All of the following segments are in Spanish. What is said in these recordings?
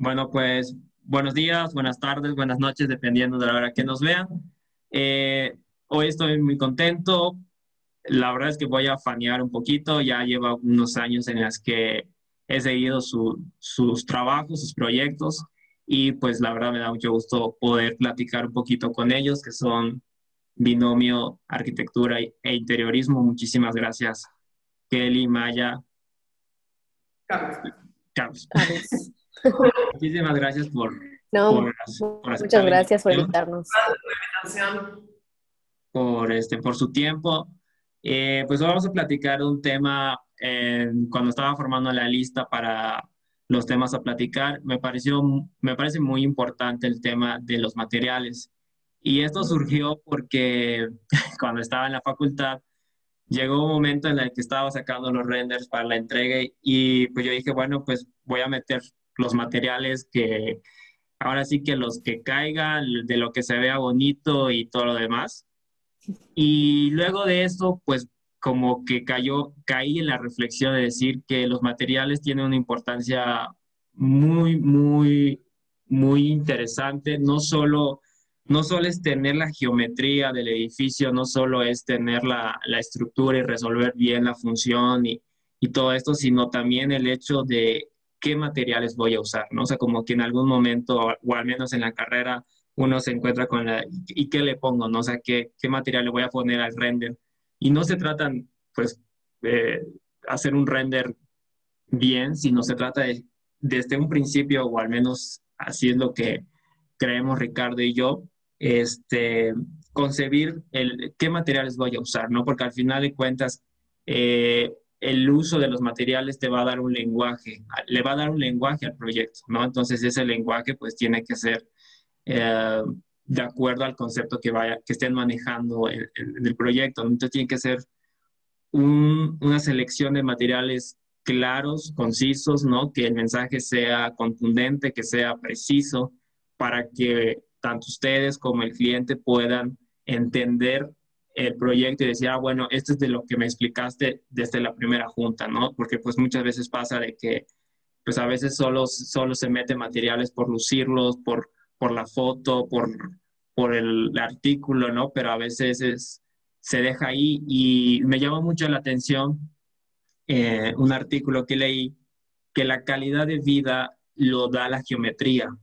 Bueno, pues buenos días, buenas tardes, buenas noches, dependiendo de la hora que nos vean. Eh, hoy estoy muy contento. La verdad es que voy a fanear un poquito. Ya lleva unos años en los que he seguido sus trabajos, sus proyectos. Y pues la verdad me da mucho gusto poder platicar un poquito con ellos, que son binomio arquitectura e interiorismo. Muchísimas gracias, Kelly, Maya. Carlos. Carlos. Muchísimas gracias por... muchas gracias por invitarnos. Por, este, por su tiempo. Eh, pues vamos a platicar un tema, eh, cuando estaba formando la lista para los temas a platicar, me, pareció, me parece muy importante el tema de los materiales. Y esto surgió porque cuando estaba en la facultad, llegó un momento en el que estaba sacando los renders para la entrega y pues yo dije, bueno, pues voy a meter los materiales que ahora sí que los que caigan, de lo que se vea bonito y todo lo demás. Y luego de eso, pues como que cayó, caí en la reflexión de decir que los materiales tienen una importancia muy, muy, muy interesante, no solo, no solo es tener la geometría del edificio, no solo es tener la, la estructura y resolver bien la función y, y todo esto, sino también el hecho de qué materiales voy a usar, ¿no? O sea, como que en algún momento, o al menos en la carrera, uno se encuentra con la, ¿y qué le pongo, no? O sea, ¿qué, qué material le voy a poner al render? Y no se trata, pues, de hacer un render bien, sino se trata de, desde un principio, o al menos así es lo que creemos Ricardo y yo, este, concebir el, qué materiales voy a usar, ¿no? Porque al final de cuentas, eh, el uso de los materiales te va a dar un lenguaje, le va a dar un lenguaje al proyecto, ¿no? Entonces ese lenguaje pues tiene que ser eh, de acuerdo al concepto que, vaya, que estén manejando en, el proyecto. Entonces tiene que ser una selección de materiales claros, concisos, ¿no? Que el mensaje sea contundente, que sea preciso, para que tanto ustedes como el cliente puedan entender el proyecto y decía, ah, bueno, esto es de lo que me explicaste desde la primera junta, ¿no? Porque pues muchas veces pasa de que pues a veces solo, solo se mete materiales por lucirlos, por, por la foto, por, por el artículo, ¿no? Pero a veces es, se deja ahí y me llama mucho la atención eh, un artículo que leí que la calidad de vida lo da la geometría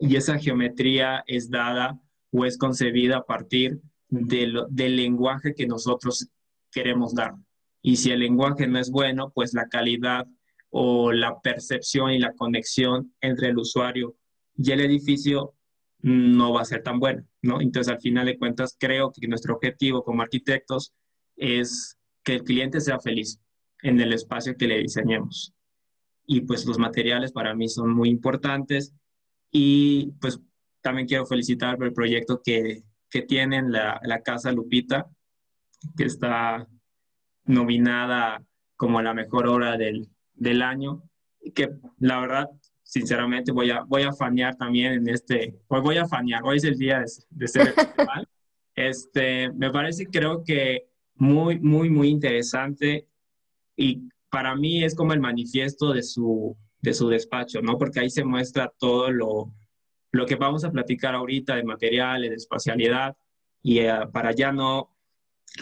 y esa geometría es dada o es concebida a partir del lenguaje que nosotros queremos dar. Y si el lenguaje no es bueno, pues la calidad o la percepción y la conexión entre el usuario y el edificio no va a ser tan buena, ¿no? Entonces, al final de cuentas, creo que nuestro objetivo como arquitectos es que el cliente sea feliz en el espacio que le diseñemos. Y pues los materiales para mí son muy importantes y pues también quiero felicitar por el proyecto que, que tienen la, la Casa Lupita, que está nominada como la mejor obra del, del año, y que la verdad, sinceramente, voy a, voy a fanear también en este, hoy voy a fanear, hoy es el día de, de ser festival. Este, me parece, creo que muy, muy, muy interesante y para mí es como el manifiesto de su, de su despacho, ¿no? Porque ahí se muestra todo lo, lo que vamos a platicar ahorita de materiales, de espacialidad, y eh, para ya no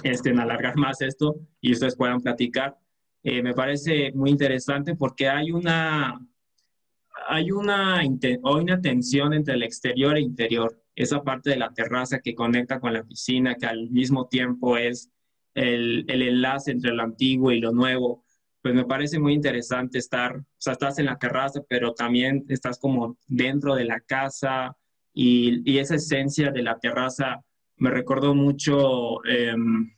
este, alargar más esto y ustedes puedan platicar, eh, me parece muy interesante porque hay una, hay una, una tensión entre el exterior e interior. Esa parte de la terraza que conecta con la piscina, que al mismo tiempo es el, el enlace entre lo antiguo y lo nuevo pues me parece muy interesante estar, o sea, estás en la terraza, pero también estás como dentro de la casa y, y esa esencia de la terraza me recordó mucho em,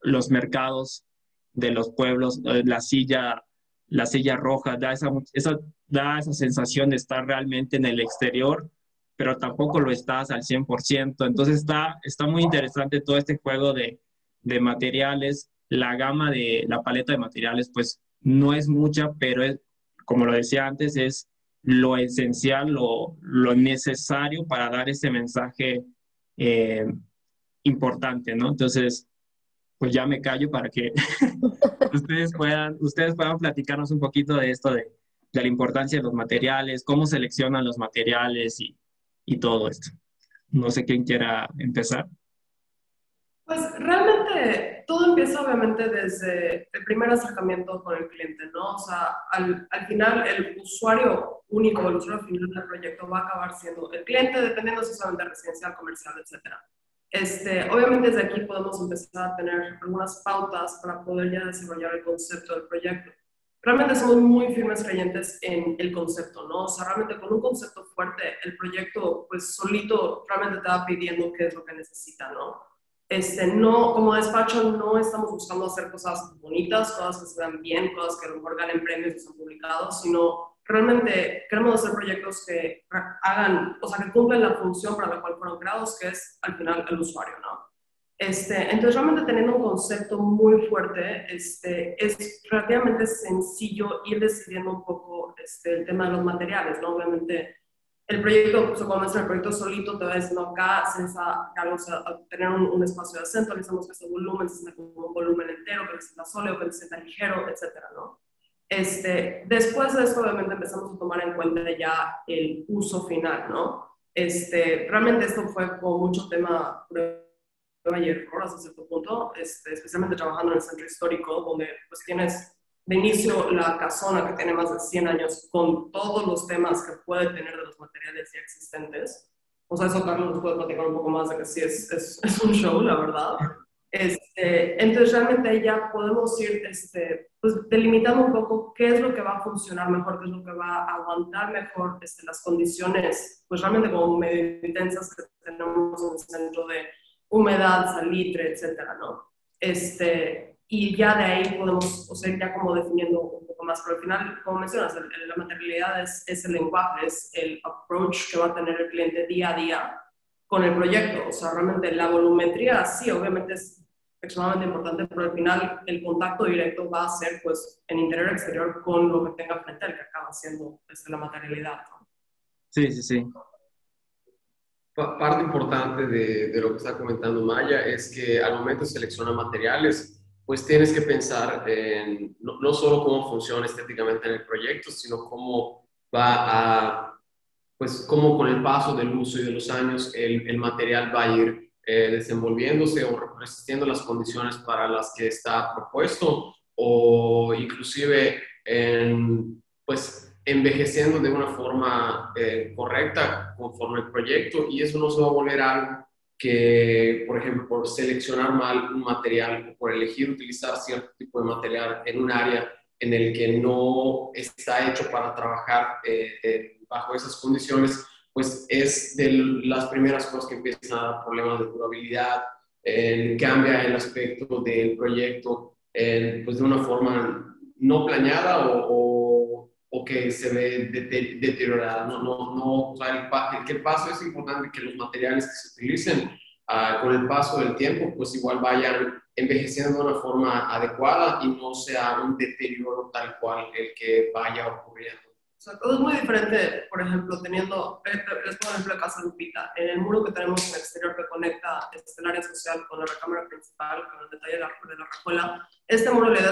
los mercados de los pueblos, eh, la silla, la silla roja, da esa, esa, da esa sensación de estar realmente en el exterior, pero tampoco lo estás al 100%. Entonces está, está muy interesante todo este juego de, de materiales, la gama de la paleta de materiales, pues no es mucha, pero es, como lo decía antes, es lo esencial, lo, necesario para dar ese mensaje eh, importante, ¿no? Entonces, pues ya me callo para que ustedes, puedan, ustedes puedan platicarnos un poquito de esto de, de la importancia de los materiales, cómo seleccionan los materiales y, y todo esto. No sé quién quiera empezar. Pues realmente todo empieza obviamente desde el primer acercamiento con el cliente, ¿no? O sea, al, al, final el usuario único, el usuario final del proyecto va a acabar siendo el cliente, dependiendo si son de residencial, comercial, etcétera. Este, obviamente desde aquí podemos empezar a tener algunas pautas para poder ya desarrollar el concepto del proyecto. Realmente somos muy firmes creyentes en el concepto, ¿no? O sea, realmente con un concepto fuerte, el proyecto pues solito realmente te va pidiendo qué es lo que necesita, ¿no? Este, no, como despacho no estamos buscando hacer cosas bonitas, cosas que se vean bien, cosas que a lo mejor ganen premios y son publicados, sino realmente queremos hacer proyectos que hagan, o sea, que cumplen la función para la cual fueron creados, que es al final el usuario, ¿no? Este, entonces, realmente teniendo un concepto muy fuerte, este, es relativamente sencillo ir decidiendo un poco este, el tema de los materiales, ¿no? Obviamente, el proyecto, o sea, cuando es el proyecto solito, te va diciendo acá se necesita tener un, un, espacio de acento, necesitamos que este volumen se como un volumen entero, que se sienta sólido, que se sienta ligero, etcétera, ¿no? Este, después de eso, obviamente, empezamos a tomar en cuenta ya el uso final, ¿no? Este, realmente esto fue con mucho tema prueba y error hasta cierto punto, este, especialmente trabajando en el centro histórico, donde pues tienes de inicio la casona que tiene más de 100 años con todos los temas que puede tener de los materiales ya existentes. O sea, eso Carlos nos puede platicar un poco más de que sí es, es, es un show, la verdad. Este, entonces realmente ya podemos ir este, pues, delimitando un poco qué es lo que va a funcionar mejor, qué es lo que va a aguantar mejor este, las condiciones, pues realmente como medio intensas que tenemos en el centro de humedad, salitre, etcétera, ¿no? Este, y ya de ahí podemos, o sea, ya como definiendo un poco más, pero al final, como mencionas, la materialidad es, es, el lenguaje, es el approach que va a tener el cliente día a día con el proyecto, o sea, realmente la volumetría sí, obviamente es extremadamente importante, pero al final el contacto directo va a ser, pues, en interior exterior con lo que tenga frente al que acaba siendo desde la materialidad. Sí, sí, sí. Parte importante de, de, lo que está comentando Maya es que al momento de seleccionar materiales, pues tienes que pensar en no, no, solo cómo funciona estéticamente en el proyecto, sino cómo va a, pues cómo con el paso del uso y de los años el, el material va a ir eh, desenvolviéndose o resistiendo las condiciones para las que está propuesto o inclusive en, pues envejeciendo de una forma eh, correcta conforme el proyecto. Y eso no se va a volver algo que, por ejemplo, por seleccionar mal un material o por elegir utilizar cierto tipo de material en un área en el que no está hecho para trabajar eh, eh, bajo esas condiciones, pues es de las primeras cosas que empiezan a dar problemas de durabilidad, cambia el aspecto del proyecto pues de una forma no planeada o, o, que se ve deteriorada. No, no, no, o sea, el, el, paso es importante que los materiales que se utilicen uh, con el paso del tiempo, pues igual vayan envejeciendo de una forma adecuada y no sea un deterioro tal cual el que vaya ocurriendo. O sea, todo es muy diferente, por ejemplo, teniendo, les pongo ejemplo de Casa Lupita, en el muro que tenemos en el exterior que conecta este, el área social con la recámara principal, con el detalle de la, de la rajuela, este muro le da,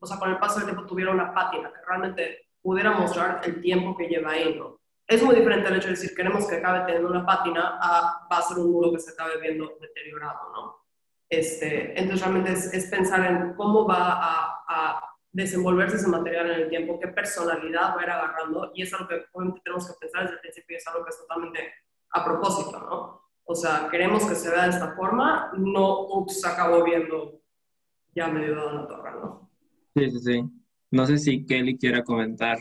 o sea, con el paso del tiempo tuviera una pátina que realmente pudiera mostrar el tiempo que lleva ahí, ¿no? Es muy diferente el hecho de decir, queremos que acabe teniendo una pátina a va a ser un muro que se acabe viendo deteriorado, ¿no? Este, entonces realmente es, es pensar en cómo va a, a, desenvolverse ese material en el tiempo, qué personalidad va a ir agarrando, y es algo que obviamente tenemos que pensar desde el principio, y es algo que es totalmente a propósito, ¿no? O sea, queremos que se vea de esta forma, no, ups, acabó viendo ya medio dado la torre, ¿no? Sí, sí, sí. No sé si Kelly quiera comentar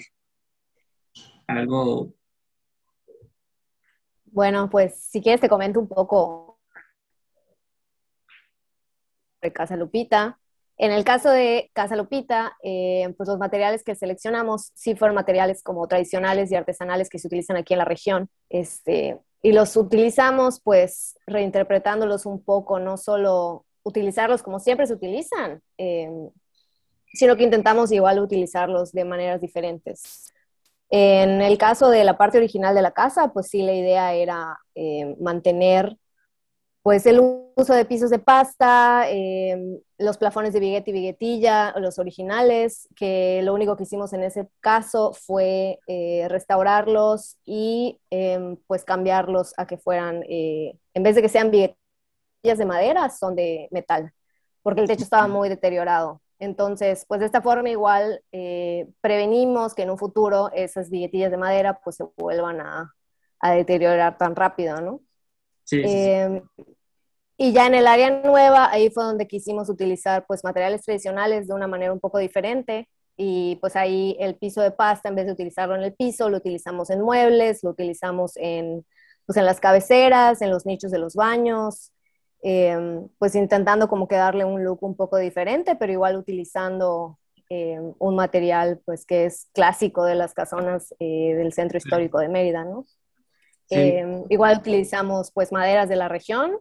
algo. Bueno, pues si quieres te comento un poco de Casa Lupita. En el caso de Casa Lupita, eh, pues los materiales que seleccionamos sí fueron materiales como tradicionales y artesanales que se utilizan aquí en la región. Este, y los utilizamos pues reinterpretándolos un poco, no solo utilizarlos como siempre se utilizan, eh, sino que intentamos igual utilizarlos de maneras diferentes. En el caso de la parte original de la casa, pues sí, la idea era eh, mantener pues el uso de pisos de pasta, em, los plafones de viguete y viguetilla, los originales, que lo único que hicimos en ese caso fue eh, restaurarlos y em, pues cambiarlos a que fueran, eh, en vez de que sean viguetillas de madera, son de metal, porque el techo estaba muy deteriorado. Entonces, pues de esta forma igual eh, prevenimos que en un futuro esas viguetillas de madera pues se vuelvan a, a deteriorar tan rápido, ¿no? Sí, em, y ya en el área nueva, ahí fue donde quisimos utilizar pues materiales tradicionales de una manera un poco diferente. Y pues ahí el piso de pasta, en vez de utilizarlo en el piso, lo utilizamos en muebles, lo utilizamos en, pues, en las cabeceras, en los nichos de los baños, em, pues intentando como que darle un look un poco diferente, pero igual utilizando em, un material pues que es clásico de las casonas eh, del centro histórico de Mérida, ¿no? Em, igual utilizamos pues maderas de la región,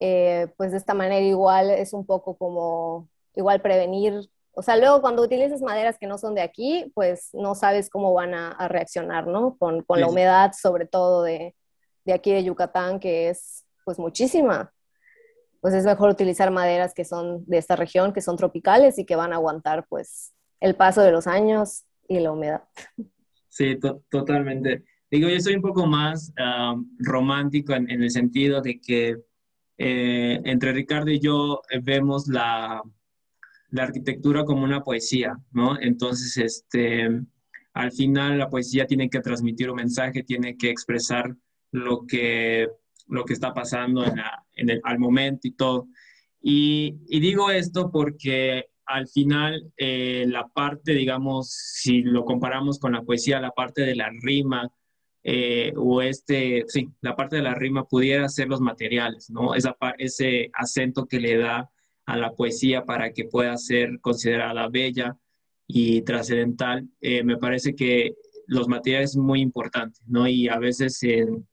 eh, pues de esta manera igual es un poco como, igual prevenir, o sea, luego cuando utilizas maderas que no son de aquí, pues no sabes cómo van a, reaccionar, ¿no? Con, con la humedad, sobre todo de, de aquí de Yucatán, que es pues muchísima pues es mejor utilizar maderas que son de esta región, que son tropicales y que van a aguantar pues el paso de los años y la humedad. Sí, totalmente. Digo, yo soy un poco más romántico en, el sentido de que eh, entre Ricardo y yo eh, vemos la, la, arquitectura como una poesía, ¿no? Entonces, este, al final la poesía tiene que transmitir un mensaje, tiene que expresar lo que, lo que está pasando en, en el, al momento y todo. Y, y, digo esto porque al final eh, la parte, digamos, si lo comparamos con la poesía, la parte de la rima, eh, o este, sí, la parte de la rima pudiera ser los materiales, ¿no? Esa, ese acento que le da a la poesía para que pueda ser considerada bella y trascendental, eh, me parece que los materiales es muy importante, ¿no? Y a veces en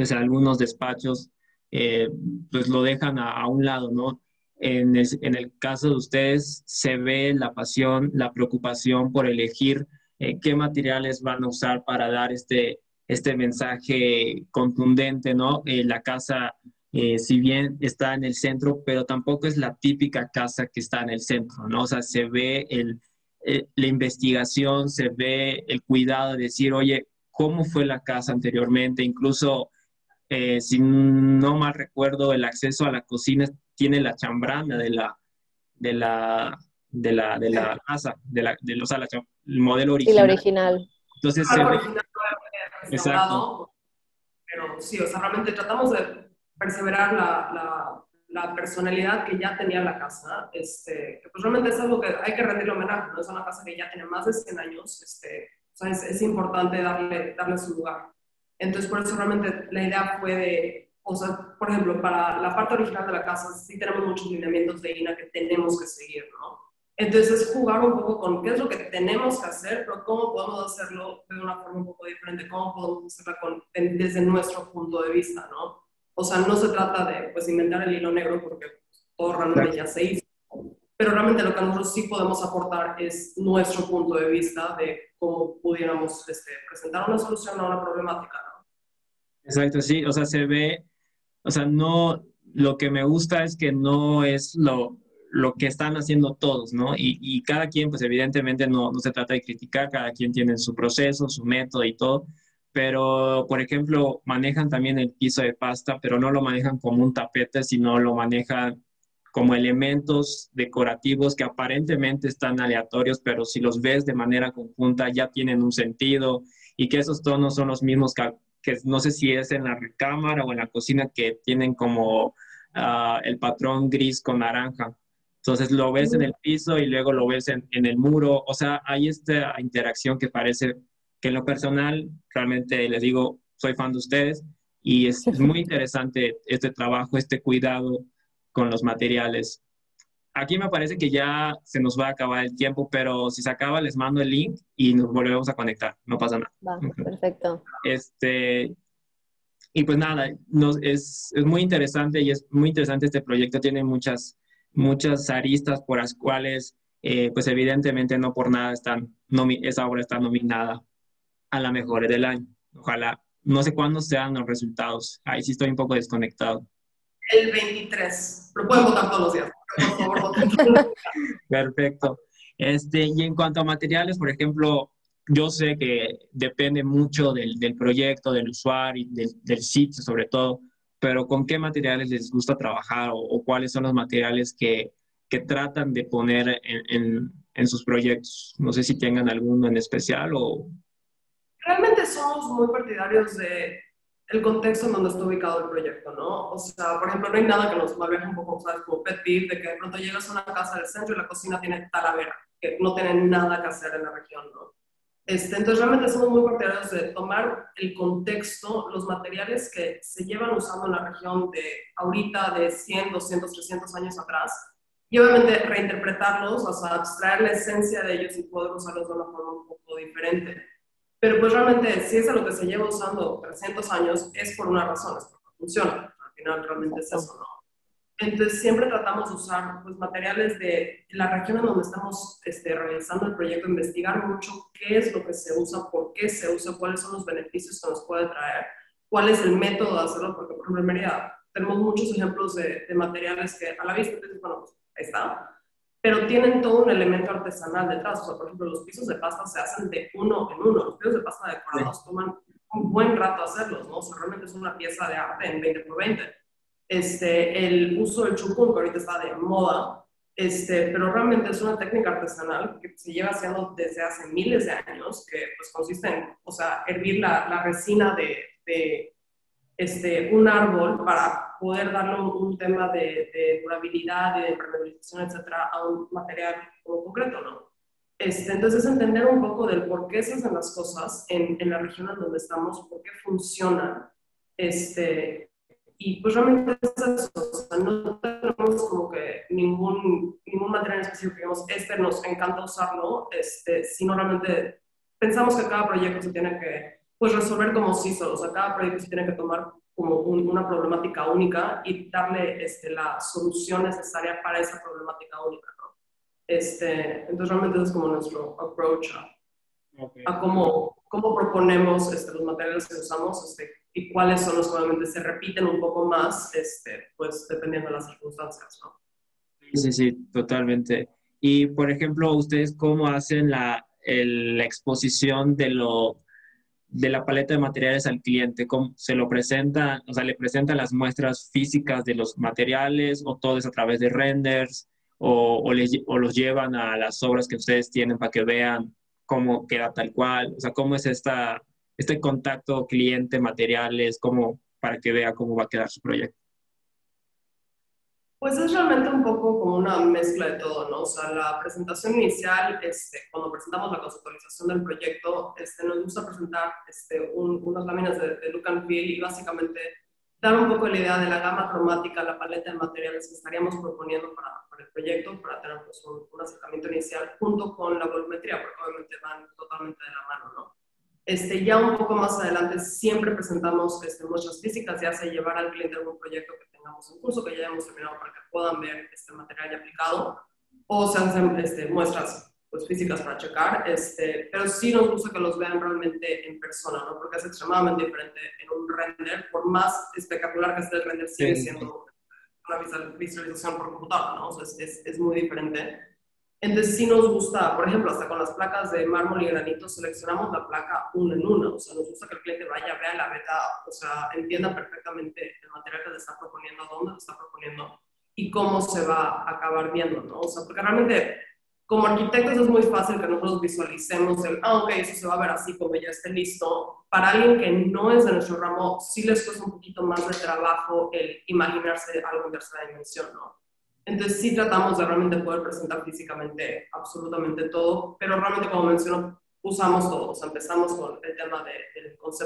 pues, algunos despachos eh, pues lo dejan a, un lado, ¿no? En en el, caso de ustedes se ve la pasión, la preocupación por elegir eh, qué materiales van a usar para dar este, este mensaje contundente, ¿no? Eh, la casa, eh, si bien está en el centro, pero tampoco es la típica casa que está en el centro, ¿no? O sea, se ve el, la investigación, se ve el cuidado de decir, oye, ¿cómo fue la casa anteriormente? Incluso, si no mal recuerdo, el acceso a la cocina tiene la chambrana de la, de la, de la, de la casa, de la, de, los el modelo original. Y la original. Entonces, se original Exacto. Pero sí, o sea, realmente tratamos de perseverar la, la, la, personalidad que ya tenía la casa, este, que pues realmente es algo que hay que rendirle homenaje, ¿no? Es una casa que ya tiene más de 100 años, este, o sea, es, es importante darle, darle su lugar. Entonces, por eso realmente la idea fue de, o sea, por ejemplo, para la parte original de la casa sí tenemos muchos lineamientos de INA que tenemos que seguir, ¿no? Entonces es jugar un poco con qué es lo que tenemos que hacer, pero cómo podemos hacerlo de una forma un poco diferente, cómo podemos hacerlo desde nuestro punto de vista, ¿no? O sea, no se trata de pues, inventar el hilo negro porque todo realmente ya se hizo, pero realmente lo que nosotros sí podemos aportar es nuestro punto de vista de cómo pudiéramos este, presentar una solución a una problemática, ¿no? Exacto, sí, o sea, se ve, o sea, no, lo que me gusta es que no es lo, lo que están haciendo todos, ¿no? Y, cada quien, pues evidentemente no, no, se trata de criticar, cada quien tiene su proceso, su método y todo, pero, por ejemplo, manejan también el piso de pasta, pero no lo manejan como un tapete, sino lo manejan como elementos decorativos que aparentemente están aleatorios, pero si los ves de manera conjunta ya tienen un sentido y que esos tonos son los mismos que, que no sé si es en la recámara o en la cocina que tienen como ah, el patrón gris con naranja. Entonces lo ves en el piso y luego lo ves en, el muro. O sea, hay esta interacción que parece que en lo personal, realmente les digo, soy fan de ustedes y es, muy interesante este trabajo, este cuidado con los materiales. Aquí me parece que ya se nos va a acabar el tiempo, pero si se acaba les mando el link y nos volvemos a conectar, no pasa nada. Va, perfecto. Este, y pues nada, es, es muy interesante y es muy interesante este proyecto, tiene muchas muchas aristas por las cuales, eh, pues evidentemente no por nada están, esa obra está nominada a la mejor del año. Ojalá, no sé cuándo sean los resultados. Ahí sí estoy un poco desconectado. El 23. Lo pueden votar todos los días. Por favor, voten. Perfecto. Este, y en cuanto a materiales, por ejemplo, yo sé que depende mucho del, del proyecto, del usuario, del, del, sitio sobre todo, pero ¿con qué materiales les gusta trabajar o, o cuáles son los materiales que, que tratan de poner en, en, en, sus proyectos? No sé si tengan alguno en especial o... Realmente somos muy partidarios de el contexto en donde está ubicado el proyecto, ¿no? O sea, por ejemplo, no hay nada que nos malveje un poco, ¿sabes? Como pet de que de pronto llegas a una casa del centro y la cocina tiene talavera, que no tiene nada que hacer en la región, ¿no? Este, entonces, realmente somos muy partidarios de tomar el contexto, los materiales que se llevan usando en la región de ahorita, de 100, 200, 300 años atrás, y obviamente reinterpretarlos, o sea, abstraer la esencia de ellos y poder usarlos de una forma un poco diferente. Pero pues realmente, si es a lo que se lleva usando 300 años, es por una razón, es porque funciona. Al final realmente es eso, ¿no? Entonces, siempre tratamos de usar pues, materiales de la región en donde estamos este, realizando el proyecto, investigar mucho qué es lo que se usa, por qué se usa, cuáles son los beneficios que nos puede traer, cuál es el método de hacerlo, porque por ejemplo en Mérida tenemos muchos ejemplos de, de materiales que a la vista, entonces, bueno, pues ahí está, pero tienen todo un elemento artesanal detrás. O sea, por ejemplo, los pisos de pasta se hacen de uno en uno. Los pisos de pasta decorados toman un buen rato hacerlos, ¿no? O sea, realmente es una pieza de arte en 20 por 20 este, el uso del chupun, que ahorita está de moda, este, pero realmente es una técnica artesanal que se lleva haciendo desde hace miles de años, que pues consiste en, o sea, hervir la, la resina de, de, este, un árbol para poder darle un, un tema de, de, durabilidad, de impermeabilización, etcétera, a un material como concreto, ¿no? Este, entonces, entender un poco del por qué se hacen las cosas en, en la región en donde estamos, por qué funcionan, este, y pues realmente es eso, o sea, no tenemos como que ningún, ningún material específico digamos, este nos encanta usarlo, este, sino realmente pensamos que cada proyecto se tiene que pues, resolver como sí solo, o sea, cada proyecto se tiene que tomar como un, una problemática única y darle este, la solución necesaria para esa problemática única, ¿no? Este, entonces realmente es como nuestro approach a, okay. a cómo, cómo proponemos este, los materiales que usamos, este, y cuáles son los que obviamente se repiten un poco más, este, pues dependiendo de las circunstancias, ¿no? Sí, sí, totalmente. Y, por ejemplo, ¿ustedes cómo hacen la, el, la exposición de, lo, de la paleta de materiales al cliente? ¿Cómo se lo presenta? O sea, ¿le presentan las muestras físicas de los materiales o todo es a través de renders? O, o, los llevan a las obras que ustedes tienen para que vean cómo queda tal cual? O sea, ¿cómo es esta este contacto cliente, materiales, como para que vea cómo va a quedar su proyecto? Pues es realmente un poco como una mezcla de todo, ¿no? O sea, la presentación inicial, este, cuando presentamos la conceptualización del proyecto, este, nos gusta presentar este, un, unas láminas de, de look and feel y básicamente dar un poco la idea de la gama cromática, la paleta de materiales que estaríamos proponiendo para, para el proyecto, para tener pues, un, un acercamiento inicial junto con la volumetría, porque obviamente van totalmente de la mano, ¿no? Este, ya un poco más adelante siempre presentamos este, muestras físicas, ya sea llevar al cliente algún proyecto que tengamos en curso, que ya hemos terminado para que puedan ver este material ya aplicado, o se hacen este, muestras pues, físicas para checar, este, pero sí nos gusta que los vean realmente en persona, ¿no? porque es extremadamente diferente en un render, por más espectacular que esté el render, sigue siendo una visualización por computadora, ¿no? o sea, es, es, es muy diferente. Entonces sí nos gusta, por ejemplo, hasta con las placas de mármol y granito seleccionamos la placa una en una, o sea, nos gusta que el cliente vaya, vea la beta, o sea, entienda perfectamente el material que le está proponiendo, dónde le está proponiendo y cómo se va a acabar viendo, ¿no? O sea, porque realmente como arquitectos es muy fácil que nosotros visualicemos el, ah, ok, eso se va a ver así como ya esté listo. Para alguien que no es de nuestro ramo, sí les cuesta un poquito más de trabajo el imaginarse algo en tercera dimensión, ¿no? Entonces sí tratamos de realmente poder presentar físicamente absolutamente todo, pero realmente como menciono, usamos todo. O sea, empezamos con el tema de, del concepto